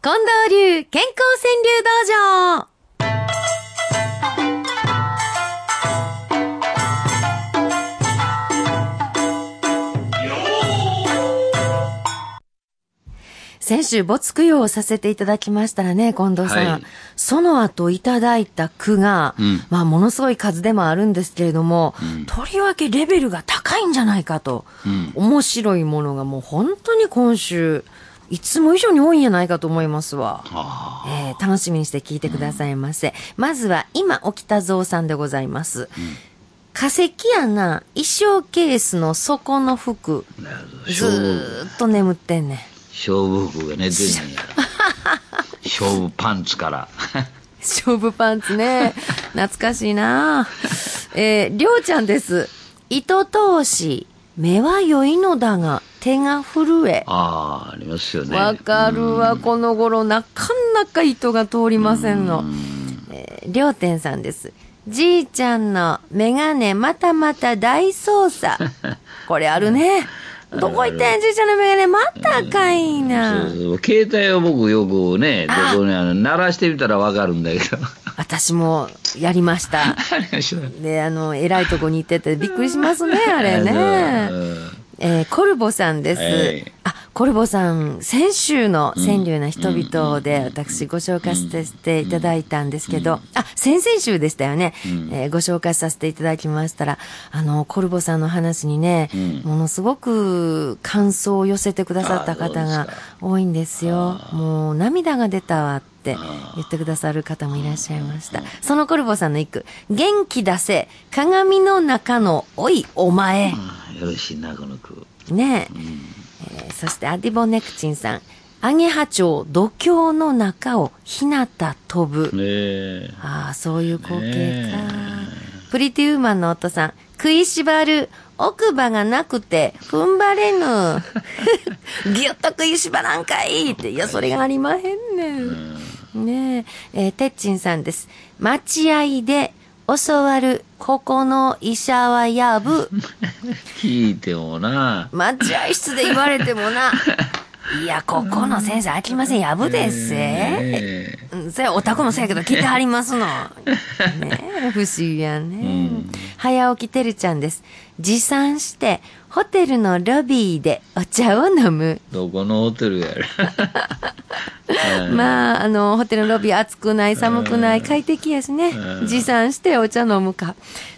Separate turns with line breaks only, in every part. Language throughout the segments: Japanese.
近藤流健康川柳道場先週、没供養をさせていただきましたらね、近藤さん。
はい
その後いただいた句が、
うん
まあ、ものすごい数でもあるんですけれども、
うん
とりわけレベルが高いんじゃないかと。
うん。
面白いものがもう本当に今週、いつも以上に多いんじゃないかと思いますわ。
あ
えー楽しみにして聞いてくださいませ。まずは、今起きたぞうさんでございます。化石穴、衣装ケースの底の服。ずーっと眠ってんねん。
勝負服が寝てんねんや。勝負パンツから。
勝負パンツね。懐かしいなえー、りょうちゃんです。糸通し、目は良いのだが、手が震え。
ああ、ありますよね。
わかるわ、この頃、なかなか糸が通りませんの。えー、りょうてんさんです。じいちゃんのメガネまたまた大捜査。これあるね。どこ行ったんやじいちゃんのメガネまたかいな。
そうそう携帯を僕よくね、どこにあの、鳴らしてみたらわかるんだけど。
私もや りました。で、あの、偉いとこに行っててびっくりしますね、あれね。えーコルボさんです。
はい
あ、コルボさん、先週の川柳な人々で私ご紹介させていただいたんですけど、あ、先々週でしたよね、えーご紹介させていただきましたら、あの、コルボさんの話にね、
うん。
ものすごく感想を寄せてくださった方が多いんですよ。もう涙が出たわって言ってくださる方もいらっしゃいました。そのコルボさんの一句、元気出せ、鏡の中のおいお前。
よろしいな、この句。
ねええーそしてアディボネクチンさん。アゲハチョウ、土郷の中をひなた飛ぶ。
ねえ。
ああ、そういう光景
ね
か。プリティウーマンの夫さん。食いしばる。奥歯がなくて、踏ん張れぬ。ぎゅっと食いしばらんかいって。いや、それがありまへんねん。ねえ、えー、てっちんさんです。待合で教わる、ここの医者はやぶ。
聞いてもな。
待合室で言われてもな。いや、ここの先生飽きません。やぶですせ。
ね
うんそれお宅もそうやけど、来てはりますの。ねえ、不思議やね。早起きてるちゃんです。持参して、ホテルのロビーでお茶を飲む。
どこのホテルやる。
まあ、あの、ホテルのロビー暑くない、寒くない、快適やしね。持参してお茶飲むか。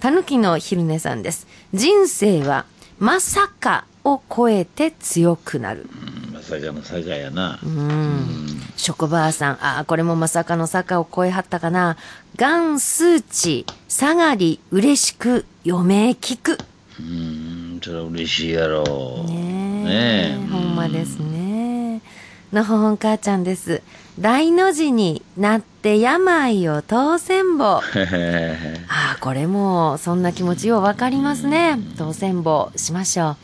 たぬきの昼寝さんです。人生は、まさかを超えて強くなる。
うんまさかの坂やな。
うん。職場さん、ああ、これもまさかの坂を超えはったかな。がん数値、下がり、嬉しく、余命聞く。
うん、それは嬉しいやろ。
ねえ。
ねえ
ほんまですね。のほほん母ちゃんです。大の字になって病を当選簿。ああ、これも、そんな気持ちようわかりますね。当選簿しましょう。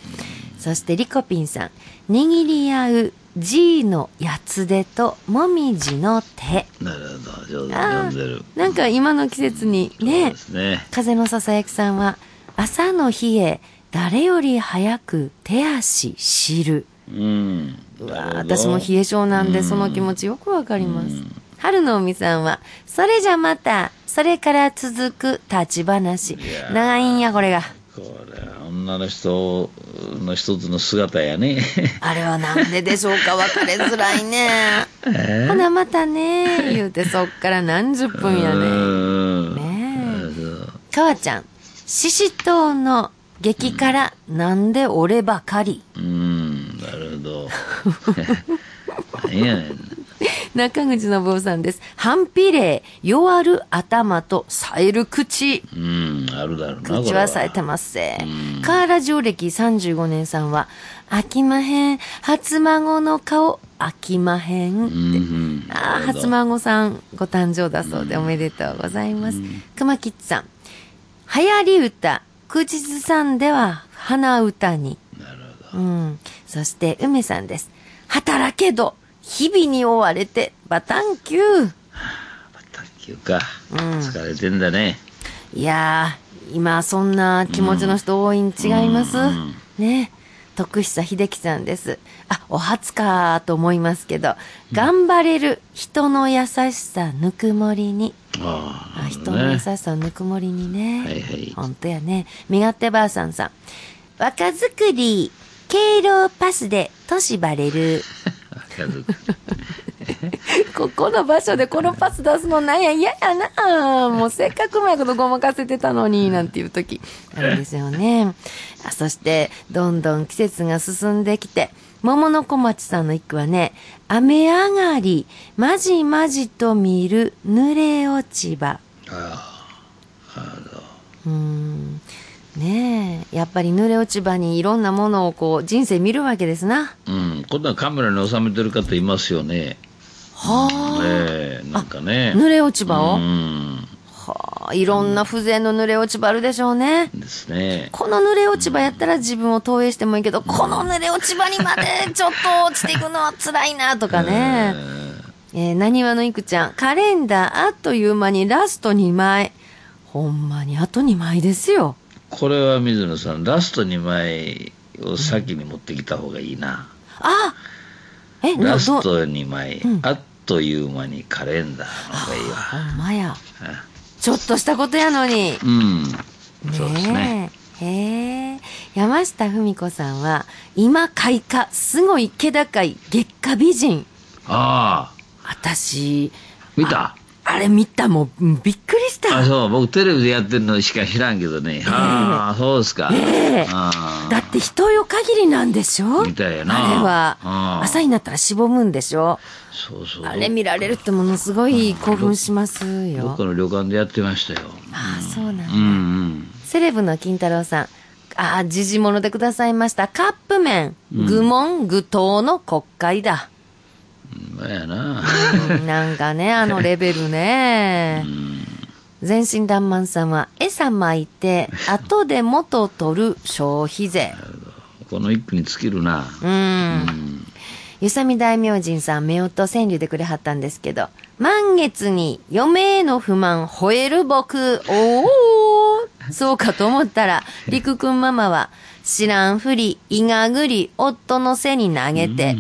そして、リコピンさん。握り合う G のやつ手ともみじの手。
なるほど、上手読んでる。
あ、なんか今の季節にね
ね。
風のささやきさんは、朝の日へ誰より早く手足知る。
うん。
うわ私も冷え性なんで、その気持ちよくわかります。春の海さんは、それじゃまた、それから続く立ち話。
や
長いんや、これが。
これは女の人の一つの姿やね。
あれはなんででしょうか別れづらいね。
え？
ほなまたね、言うてそっから何十分やね。
うん。
ね
なるほど
かわちゃん、ししとうの激辛、なんで俺ばかり？
うん。何やねん。
中口信夫さんです。反比例、弱る頭と冴える口。
うん、あるだろうな。
口は冴えてますせ
うん。
カーラジオ歴35年さんは、飽きまへん。初孫の顔、飽きまへん。って。
うん。
ああ、初孫さんご誕生だそうでおめでとうございます。熊吉さん。流行り歌、口ずさんでは鼻歌に。
なるほど。
うん。そして、梅さんです。働けど、日々に追われて、バタンキュー。
卓球か。
うん
疲れてんだね。
いやー、今そんな気持ちの人多いに違います、
うん
ね。徳久秀樹さんです。あ、お初かと思いますけど、頑張れる人の優しさぬくもりに。
ああ、
あ人の優しさぬくもりにね。
はいはい
ほんとやね。身勝手ばあさんさん。若作り、敬老パスで年バレる。ここの場所でこのパス出すのなんや嫌やなもうせっかくうまいことごまかせてたのに、なんていう時あるんですよね。あそして、どんどん季節が進んできて、桃の小町さんの一句はね、雨上がり、まじまじと見る濡れ落ち葉。
ああ、なるほど。
うーん。ねえ、やっぱり濡れ落ち葉にいろんなものをこう、人生見るわけですな。
うん、今度はカメラに収めてる方いますよね。
はあ。
ええなんかね。
濡れ落ち葉を、
うん。
はあ、いろんな風情の濡れ落ち葉あるでしょうね。
ですね。
この濡れ落ち葉やったら自分を投影してもいいけど、この濡れ落ち葉にまで ちょっと落ちていくのは辛いなとかね。えー、なにわのいくちゃん、カレンダーあっという間にラスト2枚。ほんまにあと2枚ですよ。
これは水野さん、ラスト2枚を先に持ってきた方がいいな。
あえ、など、
ラスト2枚、
うん
あっという間にカレンダーの方がいいわ。
ほんまや。
あ
ちょっとしたことやのに。
うん。そうですね。
へえ。山下文子さんは、今開花、すごい気高い月下美人。
ああ、
私、
見た？
あれ見たもううんびっくりした。
あ、そう、僕テレビでやってるのしか知らんけどね。ああ、そうですか。
ええだって人よ限りなんでしょ？
みたいやな
あれは
うん。
朝になったらしぼむんでしょ？
そうそう。
あれ見られるってものすごい興奮します
どっ
よ
か。の旅館でやってましたよ。
ああ、そうなんだ。
うんうん。
セレブの金太郎さん。ああ、時事物でくださいました。カップ麺。愚問愚答の国会だ。
まあやな。
う んなんかね、あのレベルね。全身爛漫さんは、餌巻いて、後で元取る消費税。
この一句に尽きるな。
うん。ゆさみ大明神さん、目音川柳でくれはったんですけど、満月に嫁への不満吠える僕、おおそうかと思ったら、りくくんママは、知らんふり、いがぐり、夫の背に投げて、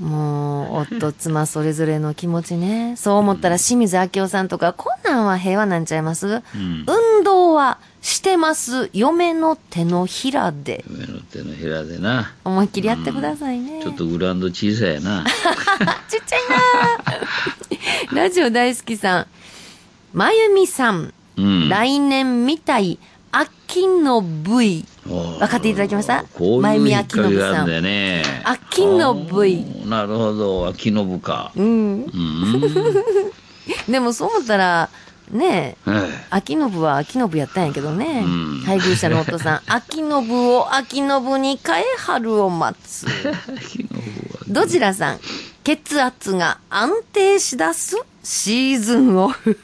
もう、夫、妻それぞれの気持ちね。そう思ったら清水明夫さんとか、こんなんは平和なんちゃいます、
ん
運動はしてます。嫁の手のひらで。
上の手のひらでな。
思いっきりやってくださいね。
ちょっとグラウンド小さいやな。
ちっちゃいなラジオ大好きさん。まゆみさん。
うん。
来年みたい、秋の V。
分
分かっていただきました？まゆみ
いう引っ
秋信さん
あるんだよね。
秋の
あーなるほど、秋の部か。
うん。
うん。
でもそう思ったら、ねえ、
はい
秋信は秋信やったんやけどね。
うん
配偶者の夫さん。秋信を秋信に変え春を待つ。どちらさん。血圧が安定しだすシーズンオフ。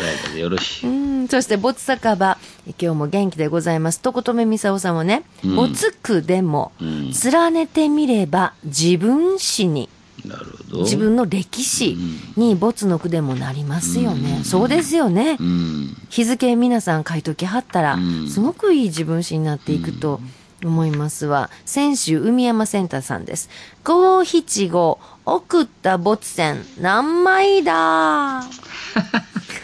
穏やかでよろしい。
うん、そして、没酒場。今日も元気でございます。とことめみさおさんもね、
うん
没句でも、
うん
連ねてみれば自分史に、
なるほど。
自分の歴史に没の句でもなりますよね。そうですよね。
うん。
日付皆さん書いときはったら、
うん
すごくいい自分史になっていくと思いますわ。先週、海山センターさんです。五七五、送った没線、何枚だ？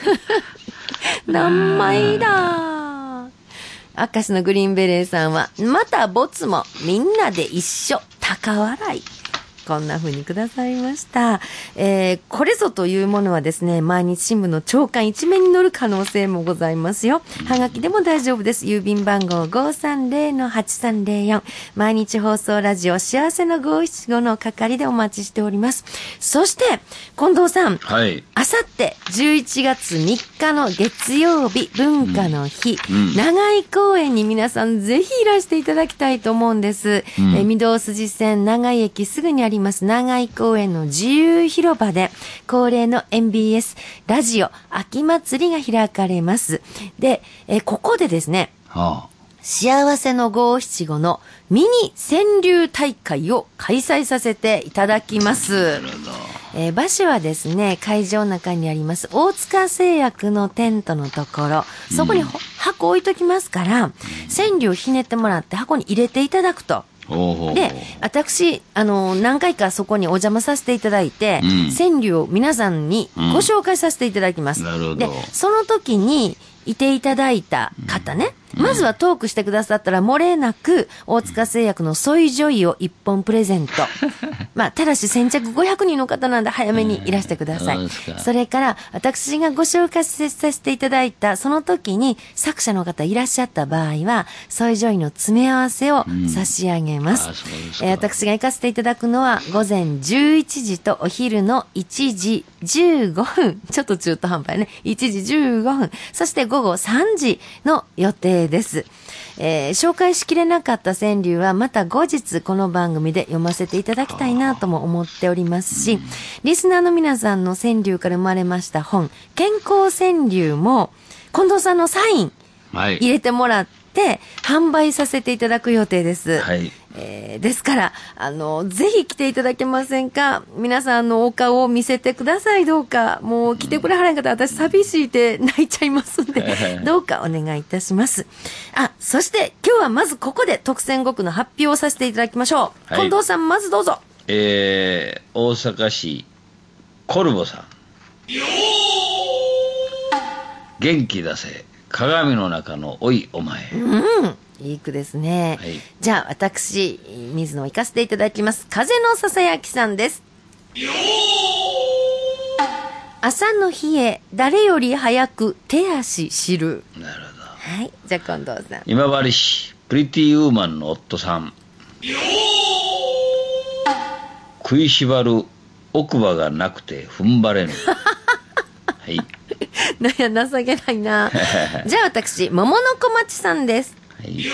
何枚だ？明石のグリーンベレーさんは、またボツもみんなで一緒、高笑い。こんな風にくださいました。えー、これぞというものはですね、毎日新聞の朝刊一面に載る可能性もございますよ。はがきでも大丈夫です。郵便番号530-8304。毎日放送ラジオ幸せの五七五の係でお待ちしております。そして、近藤さん。
はい。
あさって11月3日の月曜日文化の日、
うん
長井公園に皆さんぜひいらしていただきたいと思うんです。
うん
えー御堂筋線長井駅すぐにあります長井公園の自由広場で恒例の MBS ラジオ秋祭りが開かれます。で、えーここでですね、
は
幸せの五七五のミニ川柳大会を開催させていただきます。えー場所はですね、会場の中にあります、大塚製薬のテントのところ、そこにほ箱置いときますから、川柳をひねってもらって箱に入れていただくと。で、私、あの、何回かそこにお邪魔させていただいて、
うん。
川柳を皆さんにご紹介させていただきます。
なるほど。
で、その時にいていただいた方ね、まずは投句してくださったら、漏れなく、大塚製薬の SOYJOY を一本プレゼント。まあ、ただし先着500人の方なんで早めにいらしてください。
そうですか
それから、私がご紹介させていただいた、その時に作者の方いらっしゃった場合は、 SOYJOY の詰め合わせを差し上げます。
うですか
えー私が行かせていただくのは、午前11時とお昼の1時15分。ちょっと中途半端やね。1時15分。そして午後3時の予定です。えー紹介しきれなかった川柳はまた後日この番組で読ませていただきたいなとも思っておりますし、リスナーの皆さんの川柳から生まれました本、健康川柳も近藤さんのサイン
はい。
入れてもらって販売させていただく予定です。
はい。
えーですから、あの、ぜひ来ていただけませんか？皆さんのお顔を見せてください、どうか。もう来てくれはらんかったら私寂しいて泣いちゃいますんで、どうかお願いいたします。あ、そして今日はまずここで特選5区の発表をさせていただきましょう。
はい
近藤さん、まずどうぞ。
えー、大阪市コルボさん元気出せ鏡の中の老いお前、
うん。いい句ですね。
はい
じゃあ、私、水野を行かせていただきます。風のささやきさんです。朝の日へ誰より早く手足知る。
なるほど
はい。じゃあ、近藤さん。
今治市プリティウーマンの夫さん食いしばる奥歯がなくて踏ん張れぬ はい、
や、情けないな。じゃあ、私、桃の小町さんです。
はい、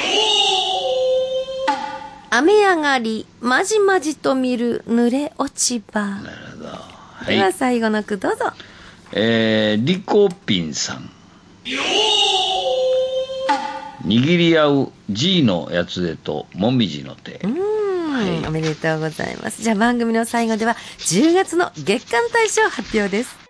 雨上がり、まじまじと見る濡れ落ち葉。
なるほどは
ではい最後の句どうぞ。
えー、リコピンさん握り合う G のやつでともみじの手
うーん、おめでとうございます。じゃあ番組の最後では10月の月間大賞発表です。